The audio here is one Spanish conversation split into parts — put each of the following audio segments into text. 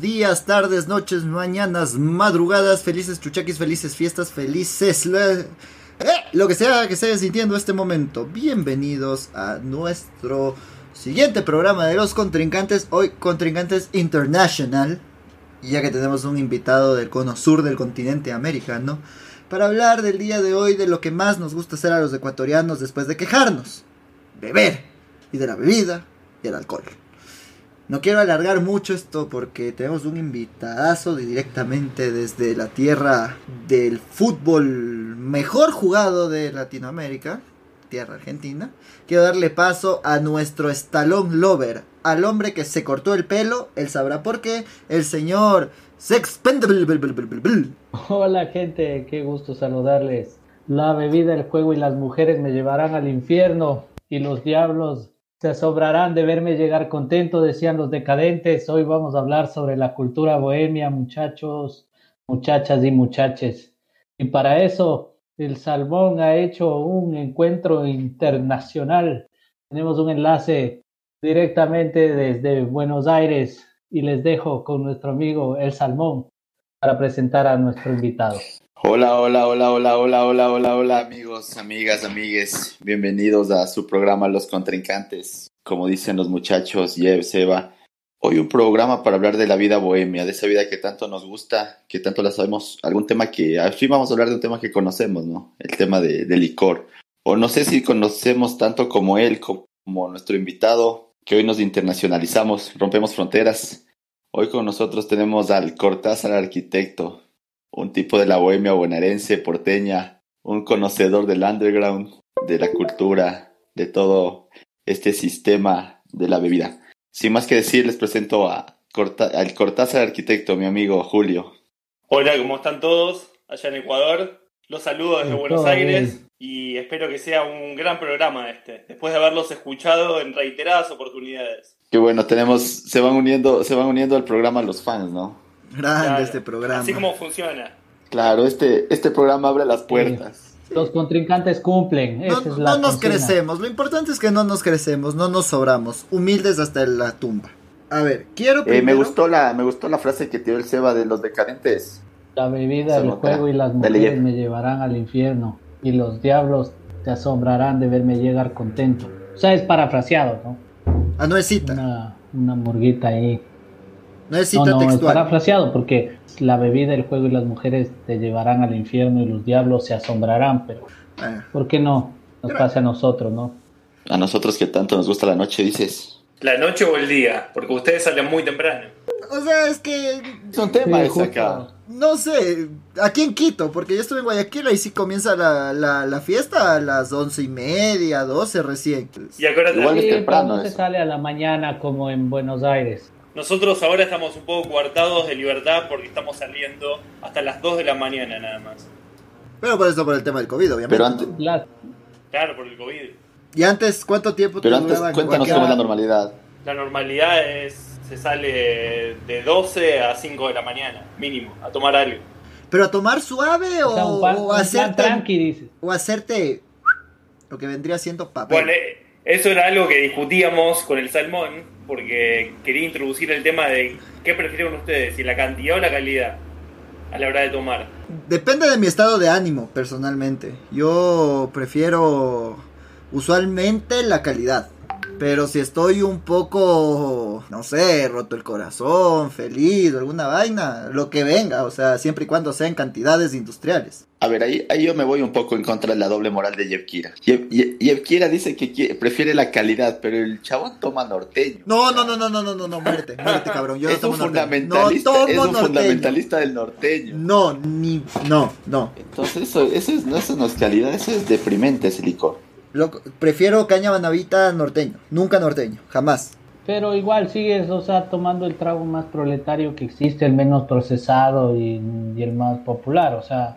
días, tardes, noches, mañanas, madrugadas, felices chuchaquis, felices fiestas, felices eh, lo que sea que esté sintiendo este momento. Bienvenidos a nuestro siguiente programa de los contrincantes, hoy contrincantes international, ya que tenemos un invitado del cono sur del continente americano, para hablar del día de hoy de lo que más nos gusta hacer a los ecuatorianos después de quejarnos, beber, y de la bebida y el alcohol. No quiero alargar mucho esto porque tenemos un invitadazo directamente desde la tierra del fútbol mejor jugado de Latinoamérica, tierra argentina. Quiero darle paso a nuestro estalón lover, al hombre que se cortó el pelo, él sabrá por qué, el señor Sexpendable. Hola gente, qué gusto saludarles. La bebida, el juego y las mujeres me llevarán al infierno y los diablos se asombrarán de verme llegar contento, decían los decadentes. Hoy vamos a hablar sobre la cultura bohemia, muchachos, muchachas y muchaches. Y para eso, el Salmón ha hecho un encuentro internacional. Tenemos un enlace directamente desde Buenos Aires y les dejo con nuestro amigo El Salmón para presentar a nuestro invitado. Hola, hola, hola, hola, hola, hola, hola, hola, amigos, amigas, amigues. Bienvenidos a su programa Los Contrincantes. Como dicen los muchachos, Yev, Seba. Hoy un programa para hablar de la vida bohemia, de esa vida que tanto nos gusta, que tanto la sabemos. Algún tema que, fin vamos a hablar de un tema que conocemos, ¿no? El tema de, licor. O no sé si conocemos tanto como él, como nuestro invitado, que hoy nos internacionalizamos, rompemos fronteras. Hoy con nosotros tenemos al Cortázar arquitecto, un tipo de la bohemia bonaerense, porteña, un conocedor del underground, de la cultura, de todo este sistema de la bebida. Sin más que decir, les presento a al Cortázar Arquitecto, mi amigo Julio. Hola, ¿cómo están todos allá en Ecuador? Los saludo desde Buenos Aires y espero que sea un gran programa este, después de haberlos escuchado en reiteradas oportunidades. Qué bueno, tenemos, se van uniendo, se van uniendo al programa los fans, ¿no? Grande este programa. Así como funciona. Claro, este, este programa abre las puertas. Los contrincantes cumplen. no, nos crecemos. Lo importante es que no nos crecemos, no nos sobramos. Humildes hasta la tumba. A ver, quiero eh, me gustó la me gustó la frase que dio el Seba de los decadentes. La bebida, el juego y las mujeres me llevarán al infierno y los diablos te asombrarán de verme llegar contento. O sea, es parafraseado, ¿no? Ah, no es cita. Una, una murguita ahí. No es cita no, Es parafraseado porque la bebida, el juego y las mujeres te llevarán al infierno y los diablos se asombrarán, pero ah. ¿por qué no? Nos pasa a nosotros, ¿no? A nosotros que tanto nos gusta la noche, dices. La noche o el día, porque ustedes salen muy temprano. O sea, es que... Es un tema acá. No sé, aquí en Quito, porque yo estuve en Guayaquil y sí comienza la, la, fiesta a las once y media, doce recién. Y acuérdate, Igual es temprano. No se sale a la mañana como en Buenos Aires. Nosotros ahora estamos un poco coartados de libertad porque estamos saliendo hasta las 2 de la mañana nada más. Pero por eso por el tema del COVID, obviamente. Pero antes... Claro, por el COVID. ¿Y antes cuánto tiempo Pero antes cuéntanos cómo es la normalidad. La normalidad es se sale de 12 a 5 de la mañana, mínimo, a tomar algo. ¿Pero a tomar suave o, o, hacerte tranqui, o hacerte lo que vendría siendo papel? Bueno, eso era algo que discutíamos con el salmón porque quería introducir el tema de qué prefieren ustedes, si la cantidad o la calidad a la hora de tomar. Depende de mi estado de ánimo, personalmente. Yo prefiero usualmente la calidad. Pero si estoy un poco, no sé, roto el corazón, feliz alguna vaina, lo que venga, o sea, siempre y cuando sean cantidades industriales. A ver, ahí, ahí yo me voy un poco en contra de la doble moral de Yevkira. Yevkira dice que prefiere la calidad, pero el chabón toma norteño. No, no, no, no, no, no, no, no, muérete, muérete, cabrón. Yo es no un fundamentalista, no es un fundamentalista del norteño. No, ni, no, no. Entonces eso, eso, es, no, eso no es calidad, eso es deprimente ese licor prefiero caña banavita norteño, nunca norteño, jamás. Pero igual sigues, o sea, tomando el trago más proletario que existe, el menos procesado y, el más popular, o sea,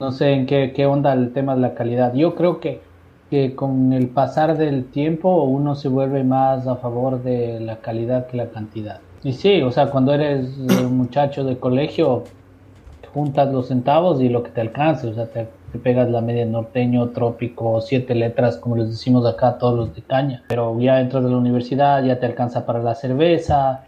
no sé en qué, onda el tema de la calidad. Yo creo que, que con el pasar del tiempo uno se vuelve más a favor de la calidad que la cantidad. Y sí, o sea, cuando eres un muchacho de colegio, juntas los centavos y lo que te alcance, o sea, te te pegas la media norteño, trópico, siete letras, como les decimos acá, todos los de caña. Pero ya entras de la universidad, ya te alcanza para la cerveza,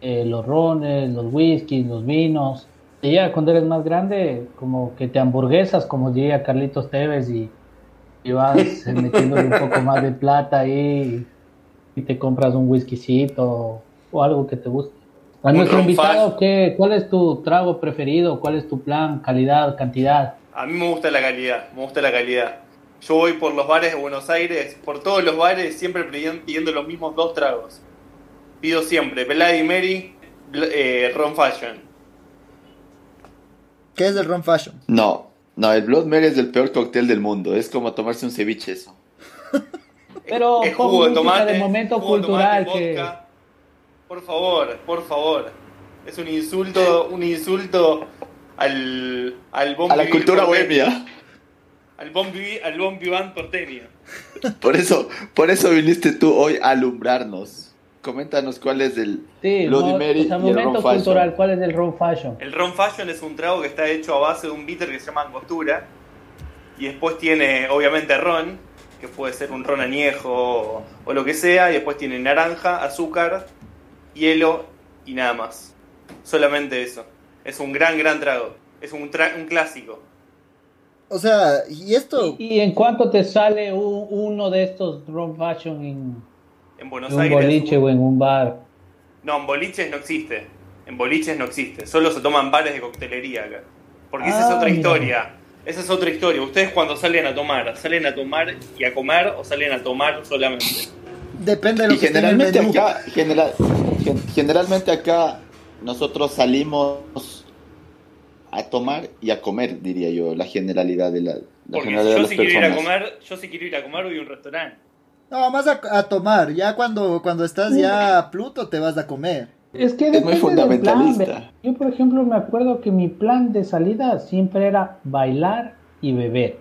eh, los rones, los whiskies, los vinos. Y ya cuando eres más grande, como que te hamburguesas, como diría Carlitos Tevez, y, y vas metiéndole un poco más de plata ahí y te compras un whiskycito o algo que te guste. A nuestro invitado, ¿qué, ¿cuál es tu trago preferido? ¿Cuál es tu plan? ¿Calidad? ¿Cantidad? A mí me gusta la calidad, me gusta la calidad. Yo voy por los bares de Buenos Aires, por todos los bares, siempre pidiendo los mismos dos tragos. Pido siempre Bloody Mary, eh, Ron Fashion. ¿Qué es el Ron Fashion? No, no, el Blood Mary es el peor cóctel del mundo. Es como tomarse un ceviche eso. Pero es jugo de tomate, de momento cultural que... Por favor, por favor. Es un insulto, un insulto al, al A la cultura bohemia. Al bon, al bon vivant porteño. Por eso, por eso viniste tú hoy a alumbrarnos. Coméntanos cuál es el sí, Bloody Mary y el ron cultural, ¿cuál es el ron fashion? El ron fashion es un trago que está hecho a base de un bitter que se llama angostura y después tiene obviamente ron, que puede ser un ron añejo o, o lo que sea, y después tiene naranja, azúcar, hielo y nada más. Solamente eso. Es un gran, gran trago. Es un, un clásico. O sea, y esto... ¿Y, en cuánto te sale uno de estos ron fashion en, en Buenos un Aires? boliche o en un bar? No, en boliches no existe. En boliches no existe. Solo se toman bares de coctelería acá. Porque esa es Ah, otra mira. historia. Esa es otra historia. Ustedes cuando salen a tomar, ¿salen a tomar y a comer o salen a tomar solamente? Depende de lo Y que en generalmente acá, general, gen- generalmente acá nosotros salimos a tomar y a comer, diría yo, la generalidad de la, la Porque generalidad de yo las si quiero ir a comer, yo si quiero ir a comer voy a un restaurante. No, más a, a tomar. Ya cuando, cuando estás ya a Pluto te vas a comer. Es que Es muy del fundamentalista. plan. Yo, por ejemplo, me acuerdo que mi plan de salida siempre era bailar y beber.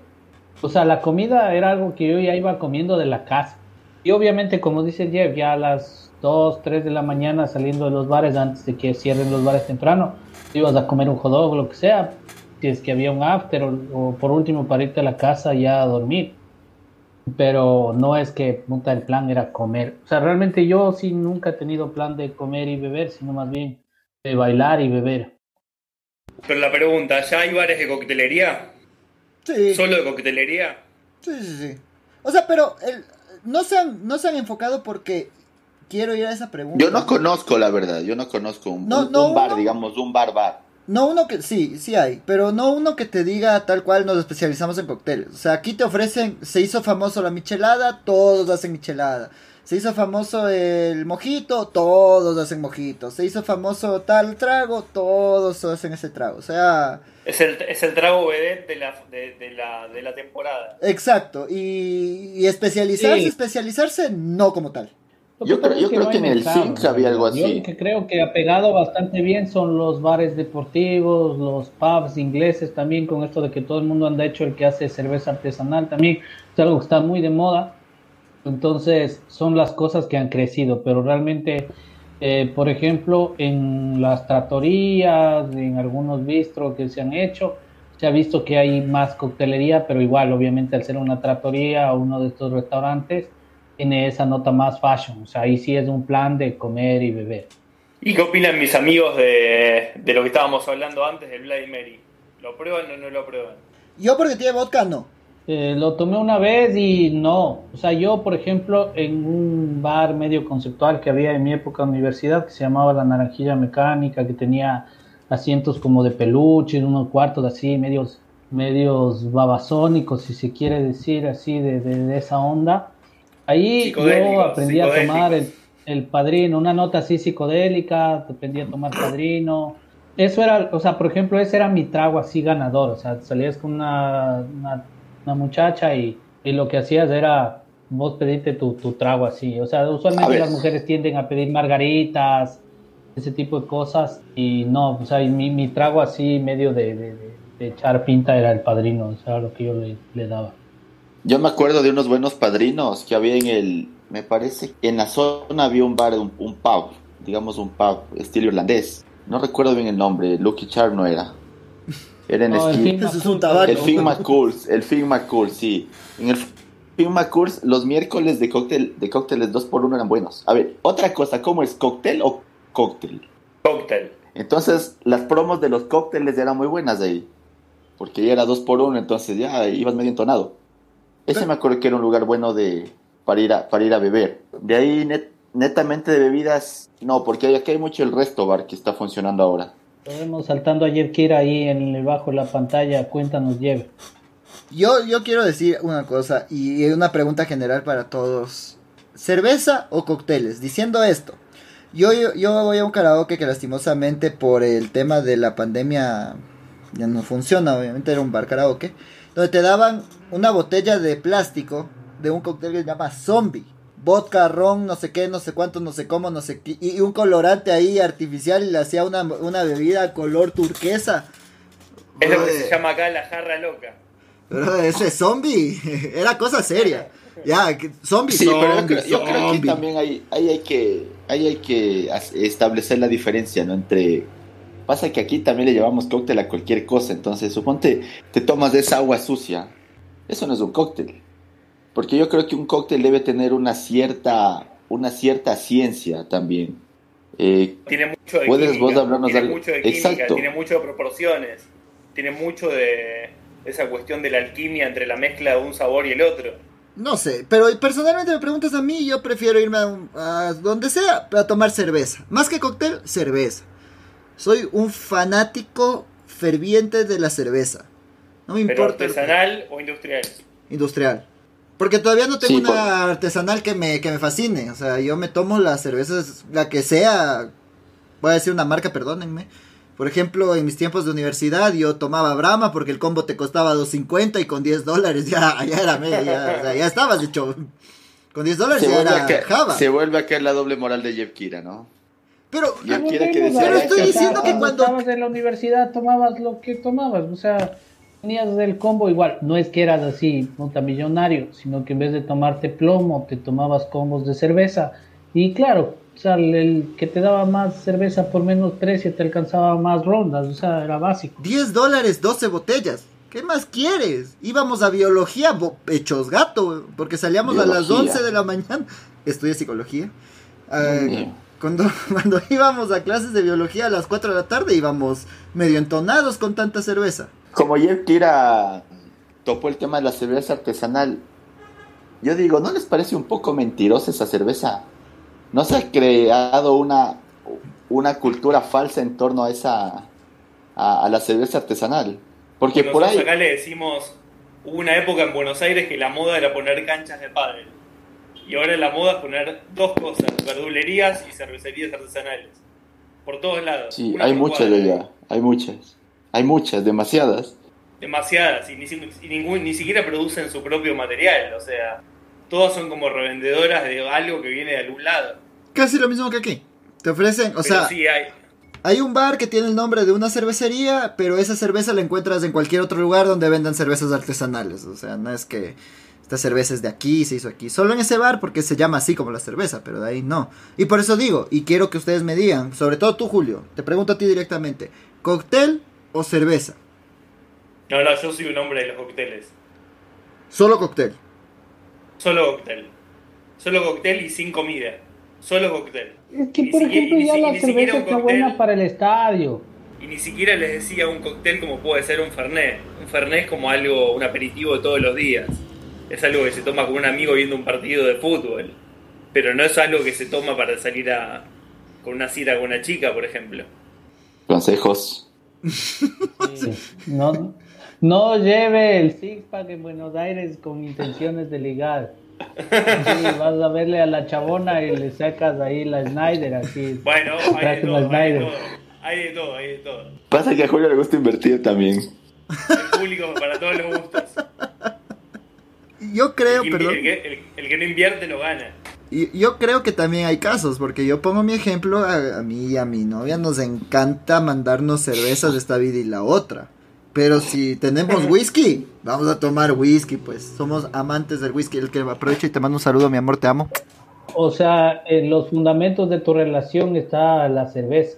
O sea, la comida era algo que yo ya iba comiendo de la casa. Y obviamente, como dice Jeff, ya a las 2, 3 de la mañana saliendo de los bares antes de que cierren los bares temprano, ibas a comer un hot dog o lo que sea, si es que había un after o, o por último para irte a la casa ya a dormir. Pero no es que puta, el plan era comer. O sea, realmente yo sí nunca he tenido plan de comer y beber, sino más bien de bailar y beber. Pero la pregunta, ¿ya hay bares de coctelería? Sí. ¿Solo de coctelería? Sí, sí, sí. O sea, pero el, no, se han, no se han enfocado porque quiero ir a esa pregunta. Yo no conozco, la verdad, yo no conozco un, No, un- no, un bar, no. digamos, un bar bar. No uno que, sí, sí hay, pero no uno que te diga tal cual nos especializamos en cócteles. O sea, aquí te ofrecen, se hizo famoso la michelada, todos hacen michelada. Se hizo famoso el mojito, todos hacen mojito. Se hizo famoso tal trago, todos hacen ese trago. O sea, Es el, es el trago vedette de la, de, de la, de la temporada. exacto. Y, y especializarse, Sí. especializarse, no como tal. Yo que creo- yo es creo no que en el Zinc había algo Yo así. lo que creo que ha pegado bastante bien son los bares deportivos, los pubs ingleses también, con esto de que todo el mundo anda hecho el que hace cerveza artesanal también, es algo que está muy de moda. Entonces, son las cosas que han crecido, pero realmente, eh, por ejemplo, en las tratorías, en algunos bistros que se han hecho, se ha visto que hay más coctelería, pero igual, obviamente, al ser una tratoría o uno de estos restaurantes, tiene esa nota más fashion. O sea, ahí sí es un plan de comer y beber. ¿Y qué opinan mis amigos de, de lo que estábamos hablando antes del Bloody Mary? ¿Lo prueban o no lo prueban? Yo porque tiene vodka, no. Eh, lo tomé una vez y no. O sea, yo, por ejemplo, en un bar medio conceptual que había en mi época de universidad, que se llamaba La Naranjilla Mecánica, que tenía asientos como de peluche, unos cuartos así, medios, medios babasónicos, si se quiere decir así, de, de- de esa onda. Ahí yo aprendí a tomar el, el padrino, una nota así psicodélica, aprendí a tomar padrino. Eso era, o sea, por ejemplo, ese era mi trago así ganador. O sea, salías con una, una, una muchacha y, y lo que hacías era vos pedirte tu, tu trago así. O sea, usualmente las mujeres tienden a pedir margaritas, ese tipo de cosas. Y no, o sea, mi, mi trago así medio de, de, de- de echar pinta era el padrino. O sea, lo que yo le, le daba. Yo me acuerdo de unos buenos padrinos que había en el, me parece, en la zona había un bar, un, un pub, digamos un pub estilo irlandés. No recuerdo bien el nombre, Lucky Charm no era. Era en No, el Eso es un tabaco. El Figma Course, el sí. En el Figma Course, los miércoles de cóctel, de cócteles 2x1 eran buenos. A ver, otra cosa, ¿cómo es? ¿Cóctel o cóctel? Cóctel. Entonces, las promos de los cócteles eran muy buenas ahí. Porque ya era 2x1, entonces ya ibas medio entonado. Ese me acuerdo que era un lugar bueno de para ir a, para ir a beber. De ahí, net- netamente de bebidas, no, porque aquí hay mucho el resto bar que está funcionando ahora. Lo vemos saltando a Jeff Kira ahí en el bajo de la pantalla. Cuéntanos, Jeff. Yo, yo quiero decir una cosa y una pregunta general para todos. ¿Cerveza o cócteles? Diciendo esto, yo, yo, yo voy a un karaoke que lastimosamente por el tema de la pandemia ya no funciona, obviamente era un bar karaoke, donde te daban una botella de plástico de un cóctel que se llama Zombie. Vodka, ron, no sé qué, no sé cuánto, no sé cómo, no sé qué. Y un colorante ahí artificial y le hacía una, una bebida color turquesa. Es lo que se llama acá la jarra loca. Pero ese zombie era cosa seria. Ya, zombie, Sí, pero yo zombie, creo, yo creo que zombie. también hay, ahí hay que, ahí hay que establecer la diferencia, ¿no? Entre pasa que aquí también le llevamos cóctel a cualquier cosa, entonces suponte te tomas de esa agua sucia, eso no es un cóctel, porque yo creo que un cóctel debe tener una cierta, una cierta ciencia también. Eh, Tiene mucho de ¿Puedes química. vos hablarnos tiene algo? mucho de química, Exacto. tiene mucho de proporciones. Tiene mucho de esa cuestión de la alquimia entre la mezcla de un sabor y el otro. No sé, pero personalmente me preguntas a mí, yo prefiero irme a, un- a donde sea a tomar cerveza. Más que cóctel, cerveza. Soy un fanático ferviente de la cerveza. No me Pero importa. artesanal o industrial. Industrial. Porque todavía no tengo Sí, una artesanal que me, que me fascine. O sea, yo me tomo las cervezas, la que sea. Voy a decir una marca, perdónenme. Por ejemplo, en mis tiempos de universidad yo tomaba Brahma porque el combo te costaba 2.50 y con 10 dólares ya, ya era media, ya, o sea, ya estabas hecho. Con 10 dólares se, ya era Java. se vuelve a caer la doble moral de Jeff Kira, ¿no? Pero Ya Volvemos quiere que Pero estoy o sea, diciendo que cuando- estabas en la universidad tomabas lo que tomabas, o sea, tenías el combo igual, no es que eras así multimillonario, sino que en vez de tomarte plomo, te tomabas combos de cerveza y claro, o sea, el, el que te daba más cerveza por menos precio te alcanzaba más rondas, o sea, era básico. 10 dólares, 12 botellas. ¿Qué más quieres? Íbamos a biología bo- hechos gato, porque salíamos a las Biología. 11 de la mañana. Estudié psicología. Sí. Cuando, cuando íbamos a clases de biología a las 4 de la tarde íbamos medio entonados con tanta cerveza. Como Jeff Kira topó el tema de la cerveza artesanal, yo digo, ¿no les parece un poco mentirosa esa cerveza? ¿No se ha creado una, una cultura falsa en torno a esa a, a la cerveza artesanal? Porque por ahí acá le decimos, hubo una época en Buenos Aires que la moda era poner canchas de pádel. Y ahora la moda es poner dos cosas, verdulerías y cervecerías artesanales. Por todos lados. sí, una hay muchas cuadra. de ya, hay muchas, hay muchas, demasiadas. Demasiadas, y ni, si- y ningún, ni siquiera producen su propio material, o sea, todas son como revendedoras de algo que viene de algún lado. Casi lo mismo que aquí. Te ofrecen, o Pero sea, sí hay, hay un bar que tiene el nombre de una cervecería, pero esa cerveza la encuentras en cualquier otro lugar donde vendan cervezas artesanales. O sea, no es que esta cerveza es de aquí, se hizo aquí. Solo en ese bar porque se llama así como la cerveza, pero de ahí no. Y por eso digo, y quiero que ustedes me digan, sobre todo tú, Julio, te pregunto a ti directamente, ¿cóctel o cerveza? no, no, yo soy un hombre de los cócteles. Solo cóctel. Solo cóctel. Solo cóctel y sin comida. Solo cóctel. Es que, por ejemplo, ya si- la cerveza está cóctel. buena para el estadio. Y ni siquiera les decía un cóctel como puede ser un fernet. Un fernet es como algo, un aperitivo de todos los días. Es algo que se toma con un amigo viendo un partido de fútbol. Pero no es algo que se toma para salir a con una cita con una chica, por ejemplo. Consejos. Sí. No, no lleve el six pack en Buenos Aires con intenciones de ligar. Sí, vas a verle a la chabona y le sacas ahí la Snyder así. Bueno, hay de de todo. Hay de todo, hay de todo. Pasa que a Julio le gusta invertir también. El público para todos los gustos. Yo creo, El, que- perdón. el que, el- el que no invierte no gana. Y yo creo que también hay casos, porque yo pongo mi ejemplo, a, a mí y a mi novia nos encanta mandarnos cervezas de esta vida y la otra. Pero si tenemos whisky, vamos a tomar whisky, pues somos amantes del whisky. El que aprovecho y te mando un saludo, mi amor, te amo. O sea, en los fundamentos de tu relación está la cerveza.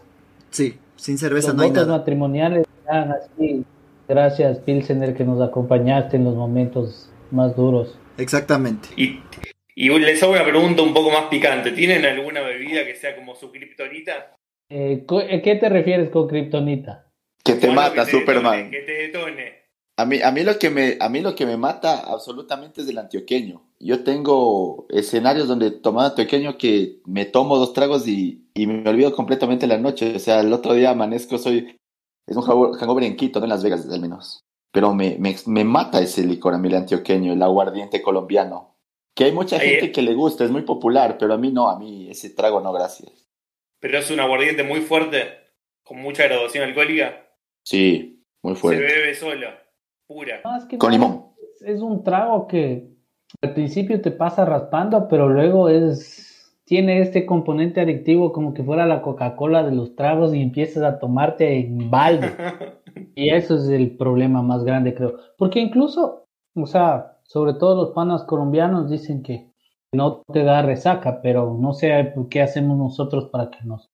Sí, sin cerveza los no hay votos nada. matrimoniales están así. Gracias, Pilsener, que nos acompañaste en los momentos más duros. Exactamente. Y, y les hago una pregunta un poco más picante. ¿Tienen alguna bebida que sea como su kriptonita? Eh, ¿Qué te refieres con kriptonita? Que te mata, Superman. que te detone. A mí, a, mí lo que me, a mí lo que me mata absolutamente es el antioqueño. Yo tengo escenarios donde tomando antioqueño que me tomo dos tragos y, y me olvido completamente la noche. O sea, el otro día amanezco, soy... Es un hangover en Quito, no en Las Vegas al menos. Pero me, me, me mata ese licor a mí el antioqueño, el aguardiente colombiano. Que hay mucha gente que le gusta, es muy popular, pero a mí no, a mí ese trago no, gracias. Pero es un aguardiente muy fuerte, con mucha graduación alcohólica. Sí, muy fuerte. Se bebe solo, pura. con limón. Es un trago que al principio te pasa raspando, pero luego es tiene este componente adictivo como que fuera la Coca-Cola de los tragos y empiezas a tomarte en balde. y eso es el problema más grande, creo. Porque incluso, o sea, sobre todo los panas colombianos dicen que no te da resaca, pero no sé qué hacemos nosotros para que nos...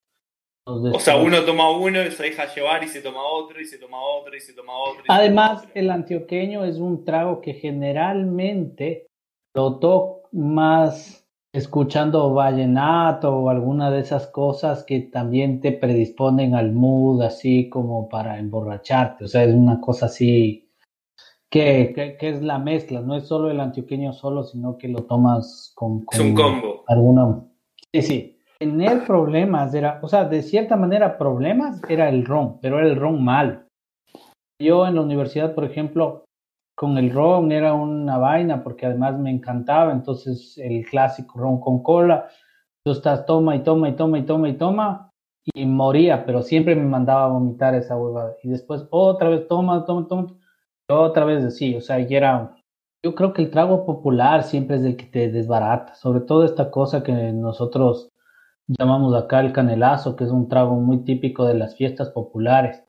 o sea, uno toma uno y se deja llevar y se toma otro y se toma otro y se toma otro. Además, el antioqueño es un trago que generalmente lo toca más escuchando vallenato o alguna de esas cosas que también te predisponen al mood así como para emborracharte. O sea, es una cosa así que, que, es la mezcla, no es solo el antioqueño solo, sino que lo tomas con, es un combo. alguna... Sí, sí. Tener problemas era, o sea, de cierta manera problemas era el ron, pero era el ron mal. Yo en la universidad, por ejemplo, con el ron era una vaina porque además me encantaba, entonces el clásico ron con cola, tú estás toma y toma y toma y toma y toma y moría, pero siempre me mandaba a vomitar esa huevada. Y después otra vez toma, toma, toma, otra vez así, o sea, y era, yo creo que el trago popular siempre es el que te desbarata, sobre todo esta cosa que nosotros llamamos acá el canelazo, que es un trago muy típico de las fiestas populares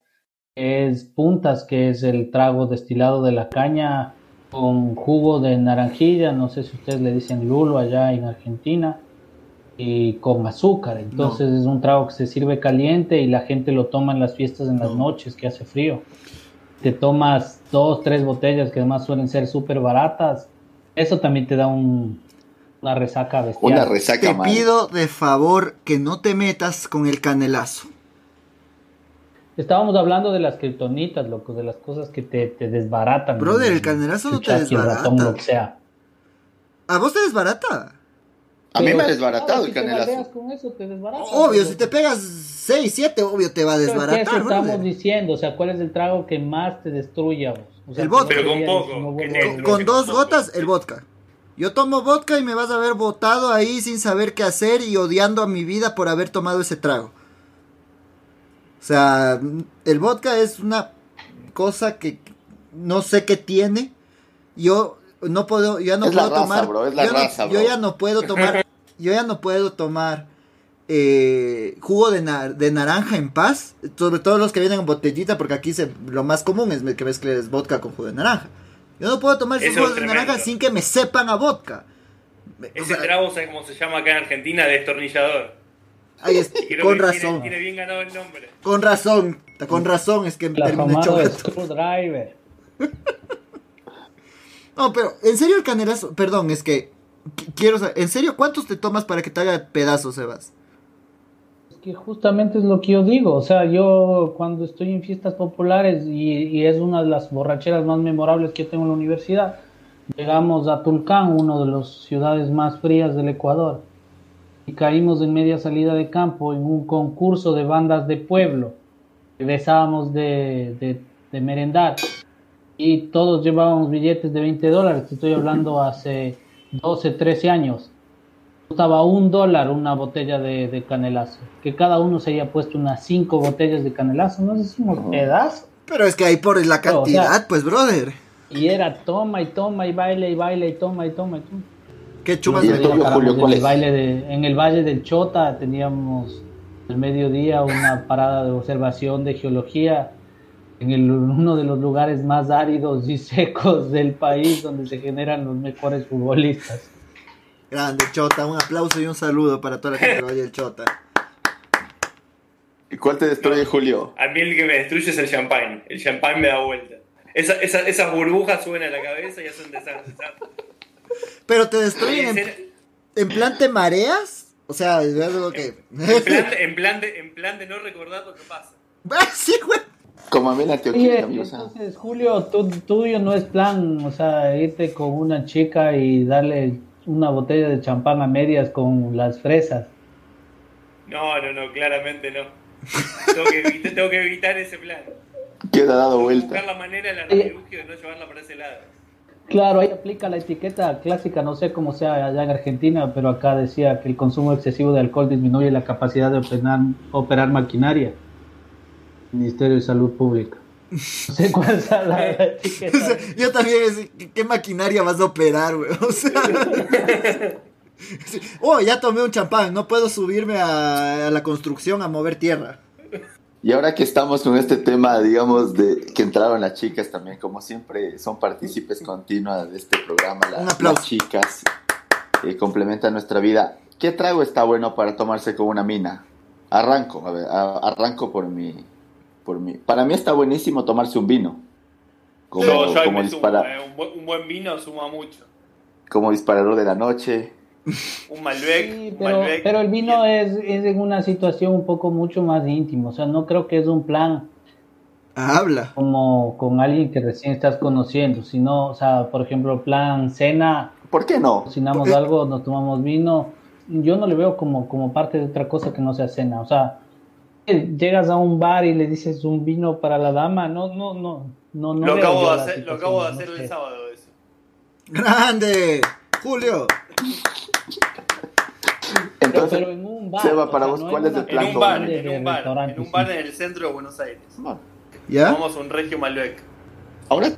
es puntas, que es el trago destilado de la caña con jugo de naranjilla, no sé si ustedes le dicen lulo allá en Argentina, y con azúcar. Entonces es un trago que se sirve caliente y la gente lo toma en las fiestas en las noches que hace frío. Te tomas dos, tres botellas que además suelen ser súper baratas. Eso también te da un, una resaca bestial. Una resaca Te pido de favor que no te metas con el canelazo. Estábamos hablando de las criptonitas, loco, de las cosas que te, te desbaratan. Brother, el canelazo no te desbarata. lo que sea. ¿A vos te desbarata? A mí me ha desbaratado el canelazo. obvio, si te pegas 6, 7, obvio te va a desbaratar. Eso estamos diciendo, o sea, ¿cuál es el trago que más te destruye a vos? el vodka. Pero con poco. con, dos gotas, el vodka. Yo tomo vodka y me vas a ver botado ahí sin saber qué hacer y odiando a mi vida por haber tomado ese trago. O sea, el vodka es una cosa que no sé qué tiene. Yo no puedo, ya no puedo tomar. yo, ya no puedo tomar, yo ya no puedo tomar eh, jugo de, de, naranja en paz. Sobre todo los que vienen en botellita, porque aquí se, lo más común es que mezcles vodka con jugo de naranja. Yo no puedo tomar jugo de naranja sin que me sepan a vodka. Ese trago, ¿sabes cómo se llama acá en Argentina? Destornillador. Ahí es, con razón. Tiene, bien ganado el nombre. Con razón, con razón es que La terminé Screwdriver. no, pero en serio el canelazo, perdón, es que quiero saber, en serio, ¿cuántos te tomas para que te haga pedazos, Sebas? Es que justamente es lo que yo digo, o sea, yo cuando estoy en fiestas populares y, y es una de las borracheras más memorables que tengo en la universidad, llegamos a Tulcán, una de las ciudades más frías del Ecuador y caímos en media salida de campo en un concurso de bandas de pueblo. Besábamos de, de, merendar y todos llevábamos billetes de 20 dólares. Estoy hablando hace 12, 13 años. Costaba un dólar una botella de, canelazo. Que cada uno se haya puesto unas 5 botellas de canelazo. No sé si un pedazo. Pero es que ahí por la cantidad, pues, brother. Y era toma y toma y baile y baile y toma y toma y toma. ¿Qué chumas de en, el baile de, en el Valle del Chota teníamos el mediodía una parada de observación de geología en el, uno de los lugares más áridos y secos del país donde se generan los mejores futbolistas. Grande Chota, un aplauso y un saludo para toda la gente del Valle del Chota. ¿Y cuál te destruye, Julio? A mí el que me destruye es el champagne. El champagne me da vuelta. Esa- esa- esas burbujas suben a la cabeza y hacen desastre. Pero te destruyen en, plan te mareas. O sea, es algo que. en plan, de- en, plan de, en plan de no recordar lo que pasa. Ah, sí, güey. Como a mí o sea, entonces, Julio, tu, tuyo no es plan, o sea, irte con una chica y darle una botella de champán a medias con las fresas. No, no, no, claramente no. Tengo que, evitar, tengo que evitar ese plan. queda dado Buscar vuelta. la manera, de no llevarla para ese lado. Claro, ahí aplica la etiqueta clásica, no sé cómo sea allá en Argentina, pero acá decía que el consumo excesivo de alcohol disminuye la capacidad de operar, operar maquinaria. Ministerio de Salud Pública. No sé cuál es la, la etiqueta. O sea, yo también, ¿qué, maquinaria vas a operar, güey? O sea. Oh, ya tomé un champán, no puedo subirme a, a la construcción a mover tierra. Y ahora que estamos con este tema, digamos, de que entraron las chicas también, como siempre, son partícipes continuas de este programa, la- Un aplauso. las chicas eh, complementan nuestra vida. ¿Qué trago está bueno para tomarse con una mina? Arranco, a ver, a- arranco por mi, por mi. Para mí está buenísimo tomarse un vino. Como, Yo, yo como, dispara- eh, un, un buen vino suma mucho. como disparador de la noche. Un Malbec, Sí, pero, Malbec. pero el vino es, es en una situación un poco mucho más íntimo, o sea, no creo que es un plan Habla. como con alguien que recién estás conociendo, sino, o sea, por ejemplo, plan cena, ¿Por qué no? cocinamos Eh. algo, nos tomamos vino, yo no le veo como, como parte de otra cosa que no sea cena, o sea, eh, llegas a un bar y le dices un vino para la dama, no, no, no, no, no Lo acabo de hacer, lo acabo de no hacer sé. el sábado eso. Grande. Julio. Pero, Entonces, pero en un bar. Seba, o para sea, vos, no ¿cuál es el plan En un bar, en un bar, en un bar en el centro de Buenos Aires. ¿Ya? Tomamos un Regio Malbec. Ahora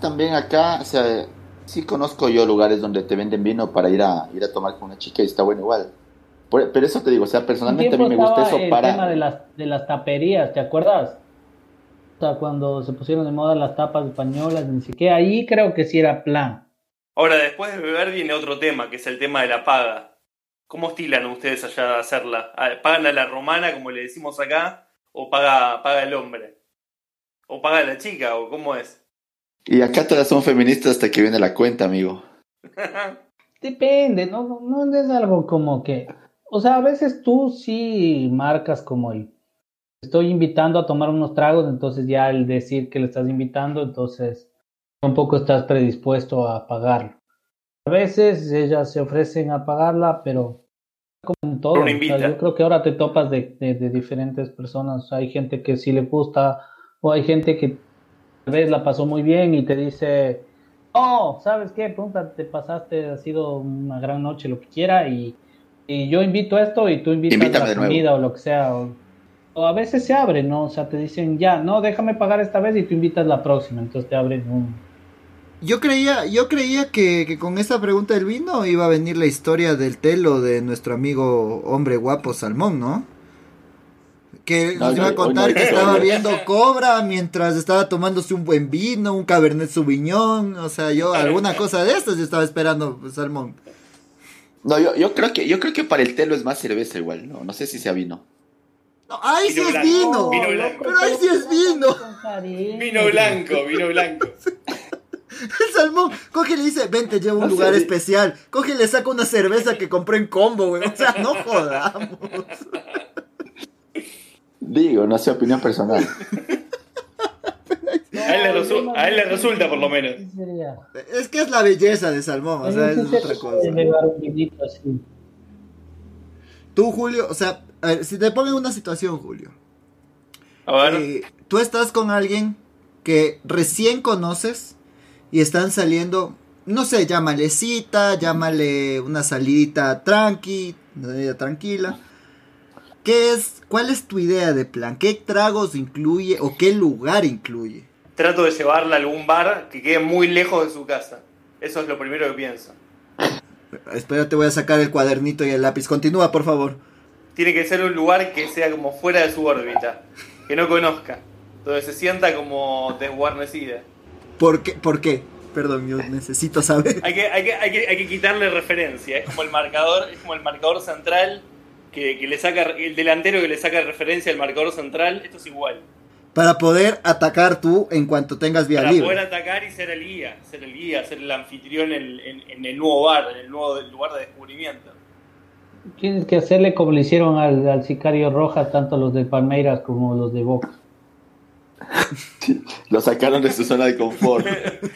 también acá, o sea, sí conozco yo lugares donde te venden vino para ir a ir a tomar con una chica y está bueno igual. Por- pero eso te digo, o sea, personalmente a mí me gusta eso el para... tema de las, de las taperías, ¿te acuerdas? O sea, cuando se pusieron de moda las tapas españolas, ni siquiera ahí creo que sí era plan. Ahora, después de beber viene otro tema, que es el tema de la paga. ¿Cómo estilan ustedes allá a hacerla? ¿Pagan a la romana, como le decimos acá? ¿O paga, paga el hombre? ¿O paga la chica? ¿O cómo es? Y acá todas son feministas hasta que viene la cuenta, amigo. Depende, no, no, no es algo como que, o sea, a veces tú sí marcas como el, estoy invitando a tomar unos tragos, entonces ya el decir que le estás invitando, entonces tampoco estás predispuesto a pagarlo. A veces ellas se ofrecen a pagarla, pero como en todo, o sea, yo creo que ahora te topas de, de, de diferentes personas, hay gente que sí le gusta, o hay gente que tal vez la pasó muy bien y te dice, oh, ¿sabes qué? Punta, te pasaste, ha sido una gran noche, lo que quiera, y, y yo invito esto y tú invitas Invítame la comida o lo que sea. O, o a veces se abre, ¿no? O sea, te dicen, ya, no, déjame pagar esta vez y tú invitas la próxima, entonces te abren un... Yo creía, yo creía que, que con esa pregunta del vino iba a venir la historia del telo de nuestro amigo hombre guapo Salmón, ¿no? Que No, nos iba a contar no que estaba viendo Cobra mientras estaba tomándose un buen vino, un Cabernet Sauvignon, o sea, yo alguna cosa de estas yo estaba esperando, pues, Salmón. No, yo, yo creo que yo creo que para el telo es más cerveza igual, no, no sé si sea vino. No, ¡Ahí sí Vino es blanco, vino! vino blanco. Pero ahí sí es vino. Vino blanco, vino blanco. El Salmón coge y le dice, ven, te llevo a un No lugar especial. Coge y le saca una cerveza que compré en combo, güey. O sea, no jodamos. Digo, no sé, opinión personal. A él le resu- a él le resulta, por lo menos. Es que es la belleza de Salmón, o sea, es otra cosa. Tú, Julio, o sea, a ver, si te pongo en una situación, Julio. A ver, eh, tú estás con alguien que recién conoces y están saliendo, no sé, llámale cita, llámale una salidita tranqui, una salida tranquila. ¿Qué es, cuál es tu idea de plan? ¿Qué tragos incluye o qué lugar incluye? trato de llevarla a algún bar que quede muy lejos de su casa. Eso es lo primero que pienso. Espérate, voy a sacar el cuadernito y el lápiz. Continúa, por favor. Tiene que ser un lugar que sea como fuera de su órbita, que no conozca, donde se sienta como desguarnecida. ¿Por qué? ¿Por qué? Perdón, yo necesito saber. Hay que, hay que, hay que, hay que quitarle referencia, es como el marcador, es como el marcador central que, que le saca, el delantero que le saca referencia al marcador central, esto es igual. Para poder atacar tú en cuanto tengas vía Para libre. poder atacar y ser el guía, ser el guía, ser el anfitrión en, en- en el nuevo bar, en el nuevo lugar de descubrimiento. Tienes que hacerle como le hicieron al, al sicario Rojas, tanto los de Palmeiras como los de Boca. Lo sacaron de su zona de confort.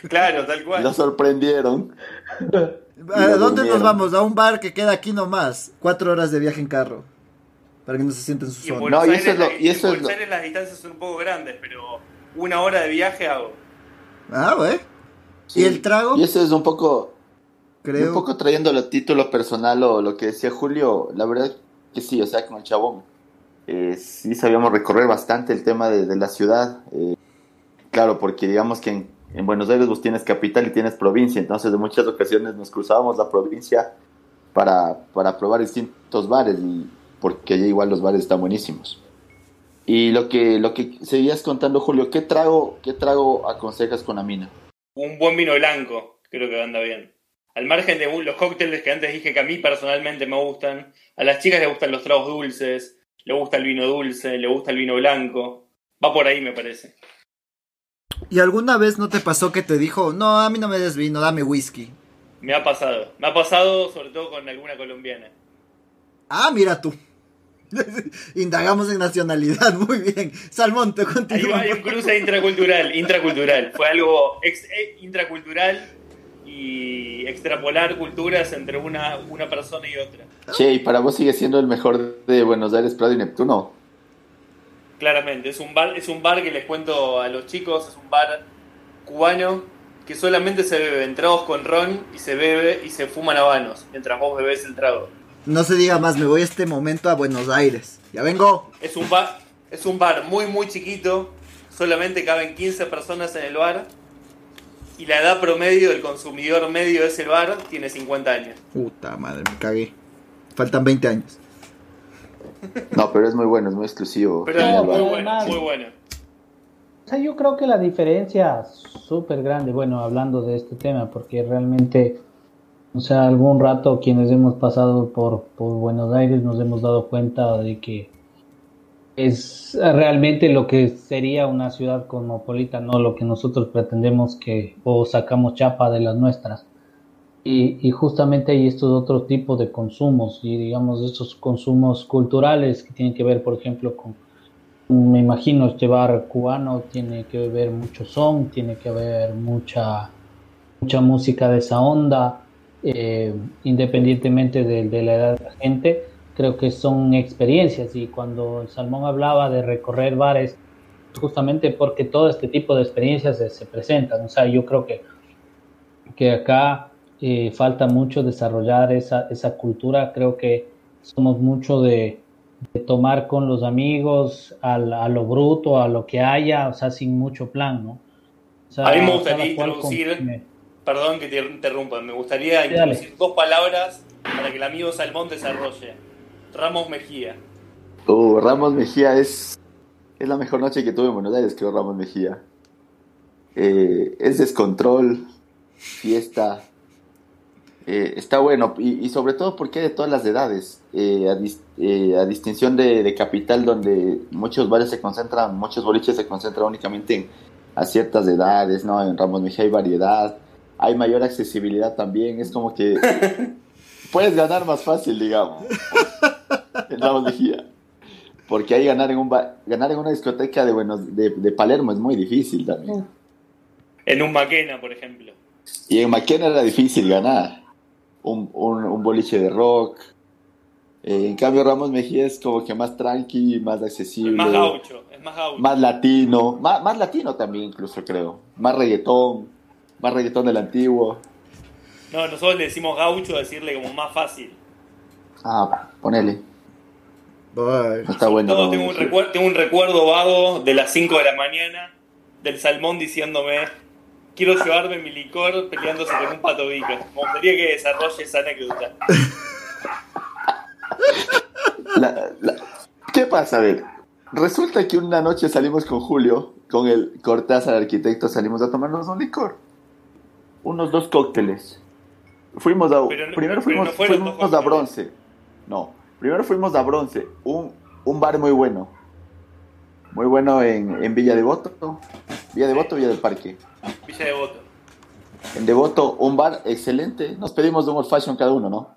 claro, tal cual. Lo sorprendieron. ¿A dónde nos vamos? A un bar que queda aquí nomás. Cuatro horas de viaje en carro. Para que no se sienten en su Y en zona. No, y eso es lo- y eso en es Buenos lo- Aires las distancias son un poco grandes, pero una hora de viaje hago. Ah, güey. Sí. ¿Y el trago? Y eso es un poco, Creo. un poco trayendo a título personal o lo que decía Julio. La verdad que sí, o sea, con el chabón. Eh, sí sabíamos recorrer bastante el tema de, la ciudad. eh, claro, porque digamos que en, en Buenos Aires vos tienes capital y tienes provincia. Entonces, en muchas ocasiones nos cruzábamos la provincia para, para probar distintos bares. Y porque allá igual los bares están buenísimos. Y lo que, lo que seguías contando, Julio, ¿qué trago, qué trago aconsejas con Amina? Un buen vino blanco, creo que anda bien. Al margen de los cócteles que antes dije que a mí personalmente me gustan, a las chicas les gustan los tragos dulces, le gusta el vino dulce, le gusta el vino blanco. Va por ahí, me parece. ¿Y alguna vez no te pasó que te dijo, no, a mí no me des vino, dame whisky? Me ha pasado. Me ha pasado sobre todo con alguna colombiana. Ah, mira tú. Indagamos en nacionalidad, muy bien. Salmón, te continúa. hay un cruce intracultural, intracultural. Fue algo ex- eh, intracultural y extrapolar culturas entre una, una persona y otra. Che, y para vos sigue siendo el mejor de Buenos Aires, Prado y Neptuno. Claramente, es un bar, es un bar que les cuento a los chicos, es un bar cubano que solamente se bebe tragos con ron y se bebe y se fuman habanos mientras vos bebés el trago. No se diga más, me voy este momento a Buenos Aires. Ya vengo. Es un bar, es un bar muy muy chiquito, solamente caben 15 personas en el bar y la edad promedio del consumidor medio de ese bar tiene 50 años. Puta madre, me cagué. Faltan 20 años. No, pero es muy bueno, es muy exclusivo. Pero es muy bueno, además- muy bueno. O sea, yo creo que la diferencia súper grande, bueno, hablando de este tema, porque realmente, o sea, algún rato quienes hemos pasado por, por Buenos Aires nos hemos dado cuenta de que es realmente lo que sería una ciudad cosmopolita, no lo que nosotros pretendemos que o sacamos chapa de las nuestras. Y, y justamente hay estos otros tipos de consumos, y digamos, estos consumos culturales que tienen que ver, por ejemplo, con me imagino este bar cubano tiene que ver mucho son, tiene que haber mucha, mucha música de esa onda, eh, independientemente de, de la edad de la gente, creo que son experiencias y cuando Salmón hablaba de recorrer bares, justamente porque todo este tipo de experiencias se, se presentan, o sea, yo creo que, que acá eh, falta mucho desarrollar esa, esa cultura, creo que somos mucho de de tomar con los amigos al- a, lo bruto, a lo que haya, o sea, sin mucho plan, ¿no? O sea, A mí me gustaría introducir-. Perdón que te interrumpa, me gustaría Dale. introducir dos palabras para que el amigo Salmón desarrolle. Ramos Mejía. Uh, Ramos Mejía es, es la mejor noche que tuve en Buenos Aires, creo, Ramos Mejía. Eh, es descontrol, fiesta. eh, está bueno, y, y sobre todo porque hay de todas las edades. eh, a, dis- a distinción de, de Capital, donde muchos bares se concentran, muchos boliches se concentran únicamente en, a ciertas edades, ¿no? En Ramos Mejía hay variedad, hay mayor accesibilidad también, es como que puedes ganar más fácil, digamos, en Ramos Mejía. Porque ahí ganar en un ba- ganar en una discoteca de, Buenos, de, de Palermo es muy difícil también. En un Maquena, por ejemplo. Y en Maquena era difícil ganar. Un, un, un boliche de rock. Eh, en cambio, Ramos Mejía es como que más tranqui, más accesible. Es más gaucho, es más gaucho. más latino. Más, más latino también, incluso creo. Más reggaetón. Más reggaetón del antiguo. No, nosotros le decimos gaucho a decirle como más fácil. Ah, ponele. No está bueno. Todo tengo un, Mejía. recuer- tengo un recuerdo vago de las 5 de la mañana del Salmón diciéndome quiero llevarme mi licor peleándose con un pato bico. Me gustaría que desarrolle esa anécdota. La- la- ¿Qué pasa? A ver, resulta que una noche salimos con Julio, con el Cortázar arquitecto, salimos a tomarnos un licor. Unos dos cócteles. Fuimos a. No- primero pero fuimos, no fuimos dos a. Bronce. No, primero fuimos a Bronce, un, un bar muy bueno. Muy bueno en, en Villa Devoto. Villa Devoto, Villa del Parque. Villa Devoto. En Devoto, un bar excelente. Nos pedimos de un old fashion cada uno, ¿no?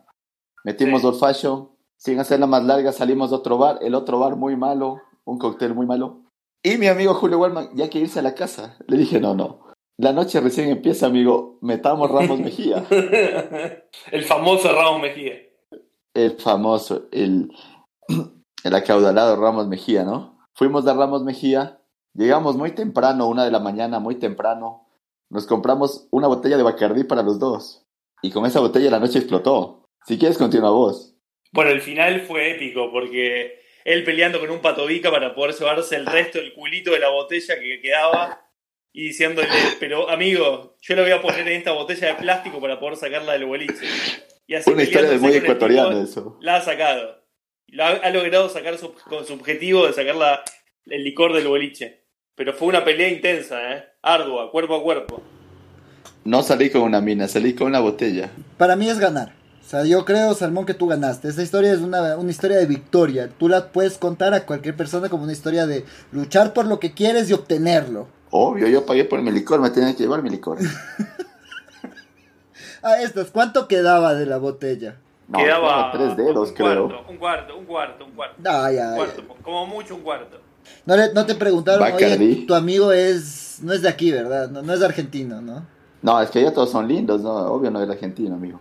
Metimos Sí. old fashion. Sin hacerla más larga, salimos de otro bar. El otro bar muy malo. Un cóctel muy malo. Y mi amigo Julio Wellman, ya que irse a la casa. Le dije, no, no. La noche recién empieza, amigo. Metamos Ramos Mejía. el famoso Ramos Mejía. El famoso, el, el acaudalado Ramos Mejía, ¿no? Fuimos de Ramos Mejía, llegamos muy temprano, una de la mañana, muy temprano. Nos compramos una botella de Bacardí para los dos. Y con esa botella la noche explotó. Si quieres, continúa vos. Bueno, el final fue épico porque él peleando con un patobica para poder llevarse el resto del culito de la botella que quedaba y diciéndole, pero amigo, yo lo voy a poner en esta botella de plástico para poder sacarla del boliche. Y así Una historia de muy tipo, eso. La ha sacado. Lo ha, ha logrado sacar su, con su objetivo de sacar la- el licor del boliche. Pero fue una pelea intensa, ¿eh? Ardua, cuerpo a cuerpo. No salí con una mina, salí con una botella. Para mí es ganar. O sea, yo creo, Salmón, que tú ganaste. Esa historia es una, una historia de victoria. Tú la puedes contar a cualquier persona como una historia de luchar por lo que quieres y obtenerlo. Obvio, yo pagué por mi licor, me tenía que llevar mi licor. Ah, estas, ¿cuánto quedaba de la botella? No, Quedaba tres dedos, un creo. cuarto, un cuarto, un cuarto, un cuarto. Ay, Un ay, cuarto, como mucho un cuarto. No, le- no te preguntaron, oye, Bacardí. tu amigo es, no es de aquí, ¿verdad? No, no es argentino, ¿no? No, es que ya todos son lindos, no, obvio no es argentino, amigo.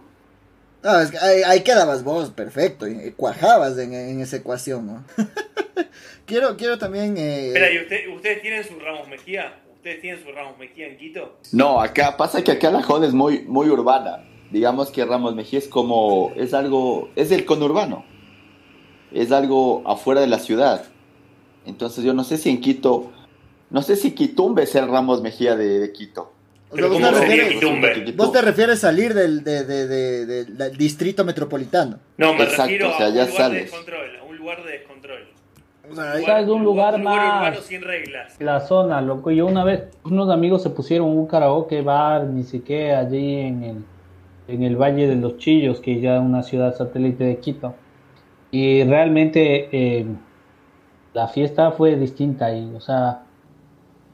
No, es que ahí, ahí quedabas vos, perfecto, y cuajabas en, en esa ecuación, ¿no? quiero, quiero también... eh, Espera, ¿y usted- ustedes tienen su Ramos Mejía? ¿Ustedes tienen su Ramos Mejía en Quito? No, acá pasa que acá la joda es muy, muy urbana. Digamos que Ramos Mejía es como, es algo, es el conurbano. Es algo afuera de la ciudad. Entonces yo no sé si en Quito, no sé si Quitumbe es el Ramos Mejía de, de Quito. o sea, vos, ¿cómo te refieres, Quitumbe? vos te refieres salir del, de- de- de- de- del distrito metropolitano. No, me Exacto, refiero o sea, a un ya lugar de descontrol, a un lugar de descontrol. O sea, es un lugar más- urbano sin reglas. La zona, loco. Yo una vez, unos amigos se pusieron un karaoke bar, ni qué, allí en el, en el Valle de los Chillos, que ya es una ciudad satélite de Quito. Y realmente eh, la fiesta fue distinta ahí, o sea,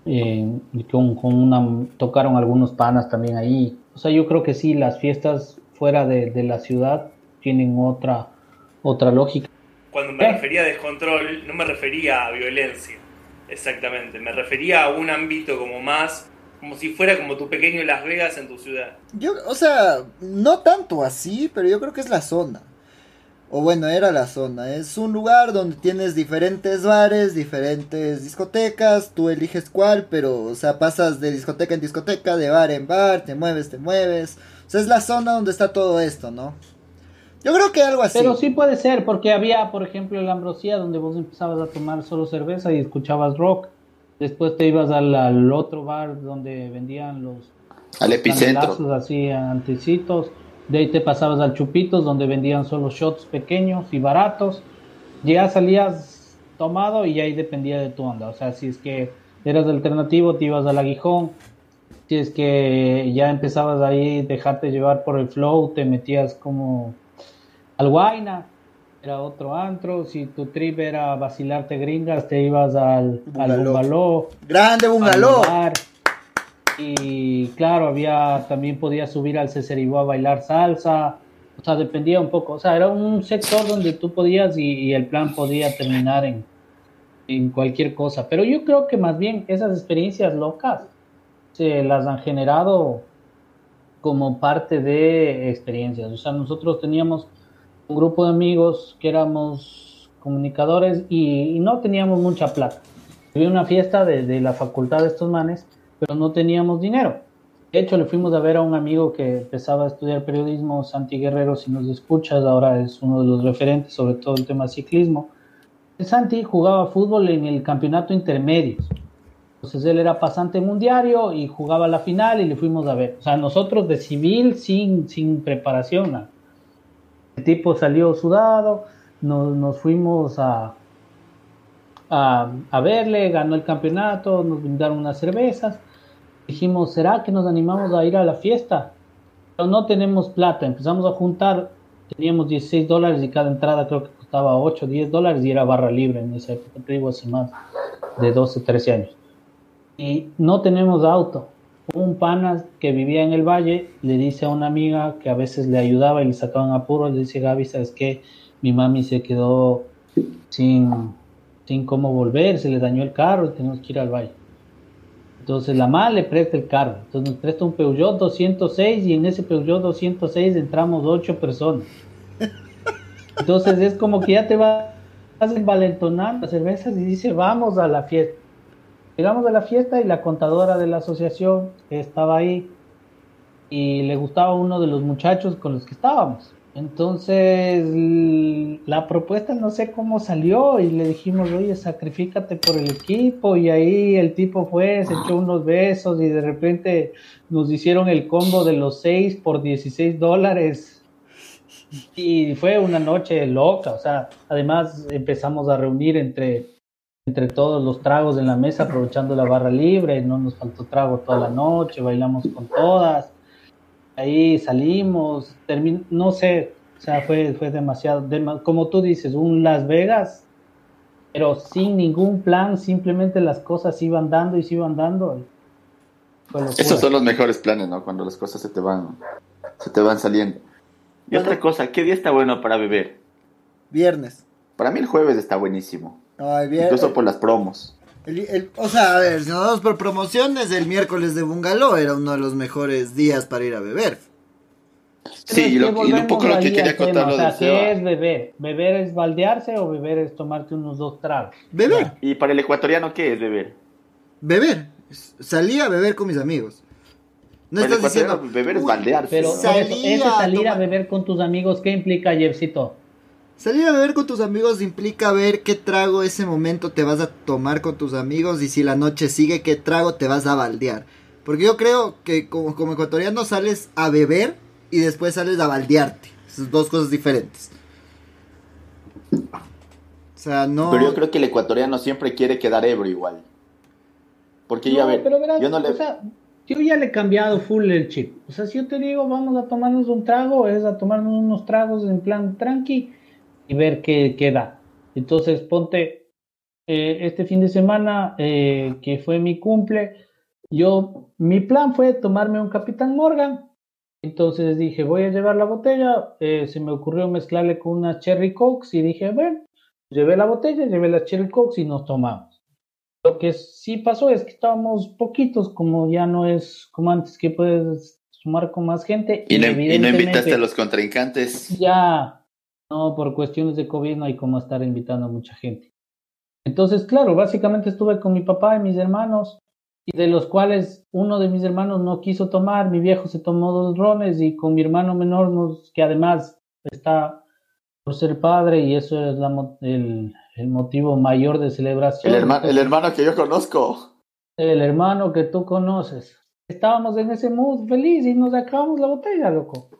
eh, con, con una, tocaron algunos panas también ahí. O sea, yo creo que sí, las fiestas fuera de, de la ciudad tienen otra, otra lógica. Cuando me ¿Eh? refería a descontrol, no me refería a violencia. Exactamente. Me refería a un ámbito como más, como si fuera como tu pequeño Las Vegas en tu ciudad. Yo, o sea, no tanto así, pero yo creo que es la zona. O bueno, era la zona. Es un lugar donde tienes diferentes bares, diferentes discotecas, tú eliges cuál, pero, o sea, pasas de discoteca en discoteca, de bar en bar, te mueves, te mueves. O sea, es la zona donde está todo esto, ¿no? Yo creo que algo así. Pero sí puede ser, porque había, por ejemplo, la Ambrosía, donde vos empezabas a tomar solo cerveza y escuchabas rock. Después te ibas al, al otro bar donde vendían los Al epicentro. así antecitos. De ahí te pasabas al Chupitos, donde vendían solo shots pequeños y baratos. Ya salías tomado y ahí dependía de tu onda. O sea, si es que eras alternativo, te ibas al aguijón. Si es que ya empezabas ahí, dejarte llevar por el flow, te metías como al Guaina, era otro antro. Si tu trip era vacilarte gringas, te ibas al, al Bungaló. Grande al Bungaló. Y claro, había también podías subir al Ceceribó a bailar salsa. O sea, dependía un poco. O sea, era un sector donde tú podías y, y el plan podía terminar en, en cualquier cosa. Pero yo creo que más bien esas experiencias locas se las han generado como parte de experiencias. O sea, nosotros teníamos un grupo de amigos que éramos comunicadores y, y no teníamos mucha plata. Había una fiesta de, de la facultad de estos manes, pero no teníamos dinero. De hecho, le fuimos a ver a un amigo que empezaba a estudiar periodismo, Santi Guerrero, si nos escuchas, ahora es uno de los referentes sobre todo el tema ciclismo. Santi jugaba fútbol en el campeonato intermedio. Entonces él era pasante mundiario y jugaba la final y le fuimos a ver. O sea, nosotros de civil sin, sin preparación. nada. El tipo salió sudado, nos, nos fuimos a, a, a verle, ganó el campeonato, nos brindaron unas cervezas. Dijimos, ¿será que nos animamos a ir a la fiesta? Pero no tenemos plata, empezamos a juntar, teníamos 16 dólares y cada entrada creo que costaba 8, 10 dólares y era barra libre en esa época, te digo hace más. de 12, 13 años. Y no tenemos auto. Un pana que vivía en el valle le dice a una amiga que a veces le ayudaba y le sacaban apuros, le dice, Gaby, ¿sabes qué? Mi mami se quedó sin, sin cómo volver, se le dañó el carro tenemos que ir al valle. Entonces la mamá le presta el carro. Entonces nos presta un Peugeot 206 y en ese Peugeot 206 entramos ocho personas. Entonces es como que ya te vas envalentonando las cervezas y dice vamos a la fiesta. Llegamos a la fiesta y la contadora de la asociación estaba ahí y le gustaba uno de los muchachos con los que estábamos. Entonces, la propuesta no sé cómo salió y le dijimos, oye, sacrifícate por el equipo y ahí el tipo fue, se echó unos besos y de repente nos hicieron el combo de los 6 por 16 dólares y fue una noche loca, o sea, además empezamos a reunir entre, entre todos los tragos en la mesa aprovechando la barra libre, no nos faltó trago toda la noche, bailamos con todas ahí salimos, no sé, o sea, fue, fue demasiado, como tú dices, un Las Vegas, pero sin ningún plan, simplemente las cosas iban dando y se iban dando. Esos son los mejores planes, ¿no? Cuando las cosas se te van, se te van saliendo. Y otra cosa, ¿qué día está bueno para beber? Viernes. Para mí el jueves está buenísimo. Ay, Incluso por las promos o sea, a ver, si nos vamos por promociones, el miércoles de Bungalow era uno de los mejores días para ir a beber. Sí, y, lo, un poco lo que quería contar. O sea, ¿qué es beber? ¿Beber es baldearse o beber es tomarte unos dos tragos? Beber. ¿Y para el ecuatoriano qué es beber? Beber. Salí a beber con mis amigos. No estás diciendo. Beber es baldearse. Pero ese salir a, a beber con tus amigos, ¿qué implica, Jeffcito? Salir a beber con tus amigos implica ver qué trago ese momento te vas a tomar con tus amigos y si la noche sigue, qué trago te vas a baldear. Porque yo creo que como, como ecuatoriano sales a beber y después sales a baldearte. Son dos cosas diferentes. O sea, no... Pero yo creo que el ecuatoriano siempre quiere quedar ebrio igual. Porque ya ver, yo no le... yo ya le he cambiado full el chip. O sea, si yo te digo vamos a tomarnos un trago, es a tomarnos unos tragos en plan tranqui y ver qué, queda. Entonces, ponte eh, este fin de semana, eh, que fue mi cumple, yo, mi plan fue tomarme un Capitán Morgan. Entonces dije, voy a llevar la botella. Eh, se me ocurrió mezclarle con una Cherry Coke y dije, bueno, llevé la botella, llevé la Cherry Coke y nos tomamos. Lo que sí pasó es que estábamos poquitos, como ya no es como antes que puedes sumar con más gente. Y no, y no invitaste a los contrincantes. Ya, no, por cuestiones de COVID no hay como estar invitando a mucha gente. Entonces, claro, básicamente estuve con mi papá y mis hermanos, y de los cuales uno de mis hermanos no quiso tomar, mi viejo se tomó dos rones y con mi hermano menor, nos, que además está por ser padre y eso es el, el, motivo mayor de celebración. El, hermano, el hermano que yo conozco. El hermano que tú conoces. Estábamos en ese mood feliz y nos acabamos la botella, loco.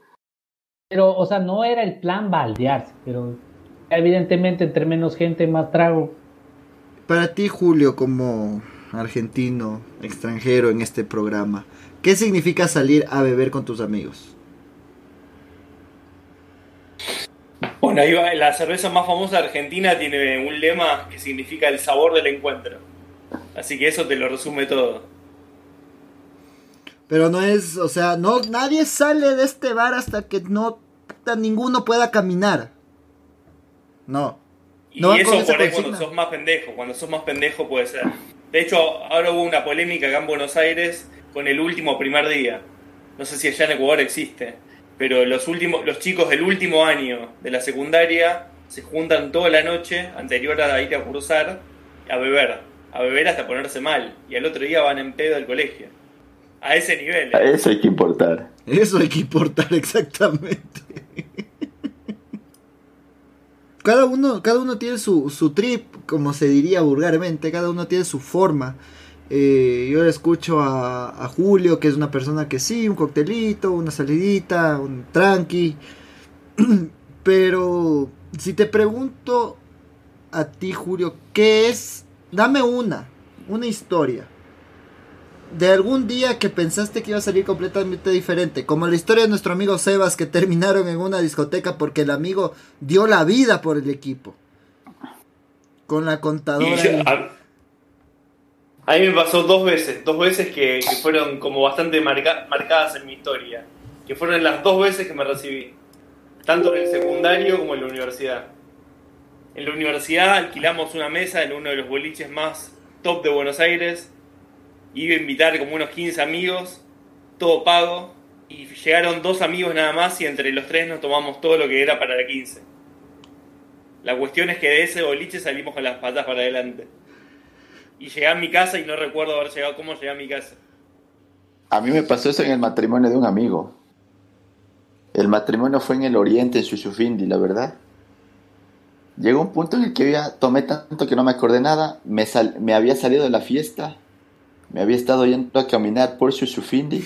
Pero, o sea, no era el plan baldearse, pero evidentemente entre menos gente, más trago. Para ti, Julio, como argentino, extranjero en este programa, ¿qué significa salir a beber con tus amigos? Bueno, ahí va, la cerveza más famosa de Argentina tiene un lema que significa el sabor del encuentro. Así que eso te lo resume todo. Pero no es, o sea, no nadie sale de este bar hasta que no ninguno pueda caminar. No. Y eso por ahí cuando sos más pendejo, cuando sos más pendejo puede ser. De hecho, ahora hubo una polémica acá en Buenos Aires con el último primer día. No sé si allá en Ecuador existe, pero los últimos los chicos del último año de la secundaria se juntan toda la noche anterior a ir a cursar a beber, a beber hasta ponerse mal y al otro día van en pedo al colegio. A ese nivel. A ¿eh? eso hay que importar. Eso hay que importar, exactamente. cada uno, cada uno tiene su, su trip, como se diría vulgarmente, cada uno tiene su forma. Eh, yo le escucho a, a, Julio, que es una persona que sí, un coctelito, una salidita, un tranqui. Pero si te pregunto a ti, Julio, ¿qué es? Dame una, una historia de algún día que pensaste que iba a salir completamente diferente, como la historia de nuestro amigo Sebas que terminaron en una discoteca porque el amigo dio la vida por el equipo. Con la contadora. A mí me pasó dos veces, dos veces que, que fueron como bastante marca- marcadas en mi historia. Que fueron las dos veces que me recibí. Tanto en el secundario como en la universidad. En la universidad alquilamos una mesa en uno de los boliches más top de Buenos Aires. Iba a invitar como unos 15 amigos, todo pago. Y llegaron dos amigos nada más y entre los tres nos tomamos todo lo que era para la 15. La cuestión es que de ese boliche salimos con las patas para adelante. Y llegué a mi casa y no recuerdo haber llegado cómo llegué a mi casa. A mí me pasó eso en el matrimonio de un amigo. El matrimonio fue en el oriente, en Chuchufindi, la verdad. Llegó un punto en el que ya tomé tanto que no me acordé nada. Me, sal- me había salido de la fiesta. Me había estado yendo a caminar por Chuchufindi.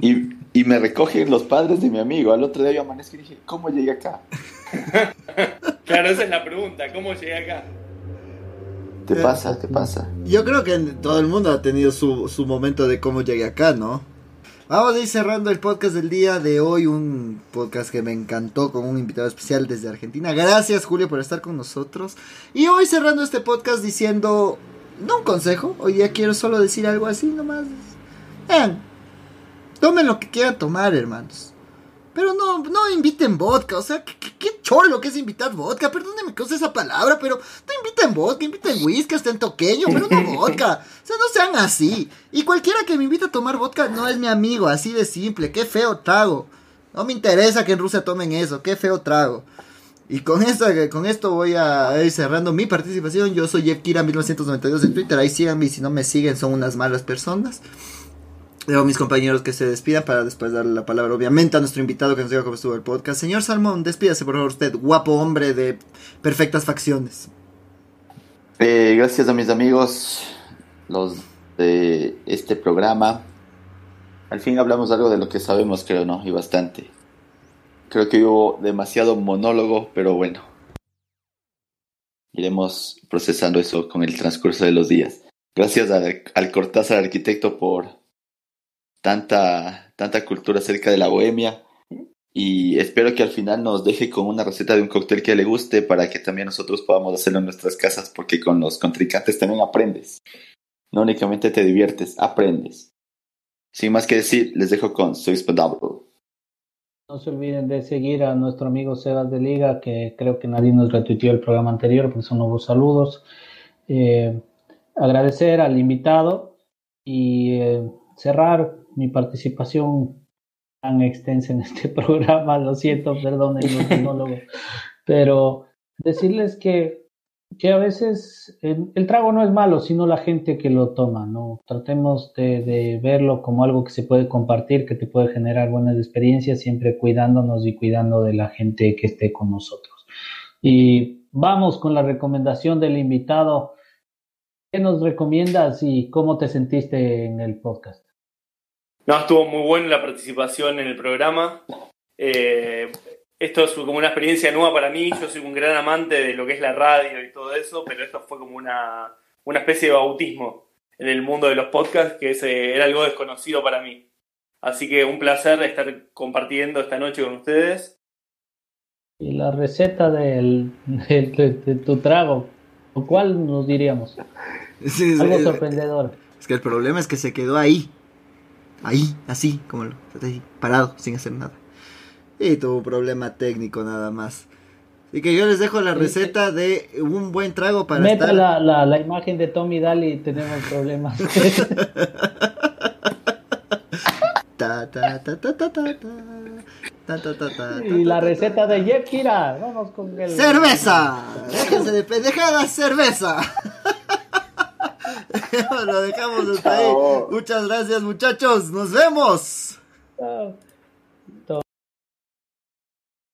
Y, y me recogen los padres de mi amigo. Al otro día yo amanezco y dije, ¿cómo llegué acá? Claro, esa es la pregunta. ¿Cómo llegué acá? ¿Te Eh, pasa? ¿Te pasa? Yo creo que todo el mundo ha tenido su, su momento de cómo llegué acá, ¿no? Vamos a ir cerrando el podcast del día de hoy, un podcast que me encantó con un invitado especial desde Argentina. Gracias Julio por estar con nosotros. Y hoy cerrando este podcast diciendo, no un consejo, hoy día quiero solo decir algo así nomás. Vean, tomen lo que quieran tomar, hermanos. Pero no, no inviten vodka, o sea, qué, qué, qué cholo que es invitar vodka, perdónenme que use esa palabra, pero no inviten vodka, inviten whisky, hasta en toqueño, pero no vodka. O sea, no sean así. Y cualquiera que me invite a tomar vodka no es mi amigo, así de simple, qué feo trago. No me interesa que en Rusia tomen eso, qué feo trago. Y con, esta, con esto voy a ir cerrando mi participación. Yo soy Yevkira1992 en Twitter, ahí síganme y si no me siguen son unas malas personas. Dejo a mis compañeros que se despidan para después darle la palabra, obviamente, a nuestro invitado que nos diga cómo estuvo el podcast. Señor Salmón, despídase por favor usted, guapo hombre de perfectas facciones. Eh, gracias a mis amigos, los de este programa. Al fin hablamos algo de lo que sabemos, creo, ¿no? Y bastante. Creo que hubo demasiado monólogo, pero bueno. Iremos procesando eso con el transcurso de los días. Gracias al, al Cortázar arquitecto por tanta, tanta cultura acerca de la bohemia. Y espero que al final nos deje con una receta de un cóctel que le guste para que también nosotros podamos hacerlo en nuestras casas, porque con los contrincantes también aprendes. No únicamente te diviertes, aprendes. Sin más que decir, les dejo con Soy. No se olviden de seguir a nuestro amigo Sebas de Liga, que creo que nadie nos retuiteó el programa anterior, porque son nuevos saludos. Eh, agradecer al invitado y eh, cerrar mi participación tan extensa en este programa. Lo siento, perdón el monólogo. Pero decirles que, que a veces el, trago no es malo, sino la gente que lo toma, ¿no? Tratemos de, de, verlo como algo que se puede compartir, que te puede generar buenas experiencias, siempre cuidándonos y cuidando de la gente que esté con nosotros. Y vamos con la recomendación del invitado. ¿Qué nos recomiendas y cómo te sentiste en el podcast? No, estuvo muy buena la participación en el programa. Eh, esto es como una experiencia nueva para mí. Yo soy un gran amante de lo que es la radio y todo eso, pero esto fue como una, una especie de bautismo en el mundo de los podcasts, que ese era algo desconocido para mí. Así que un placer estar compartiendo esta noche con ustedes. Y la receta del, del, de, de, tu trago, ¿o cuál nos diríamos? Sí, sí, algo sorprendedor. Es que el problema es que se quedó ahí. Ahí, así, como lo, ahí, parado, sin hacer nada y tuvo un problema técnico nada más. Así que yo les dejo la receta de un buen trago para Meta estar... la, la, imagen de Tommy Daly tenemos problemas. y la receta de Jeff Kira. Vamos con el. ¡Cerveza! Déjense de pendejadas, cerveza. Lo dejamos hasta ahí. Muchas gracias, muchachos. Nos vemos. Chao.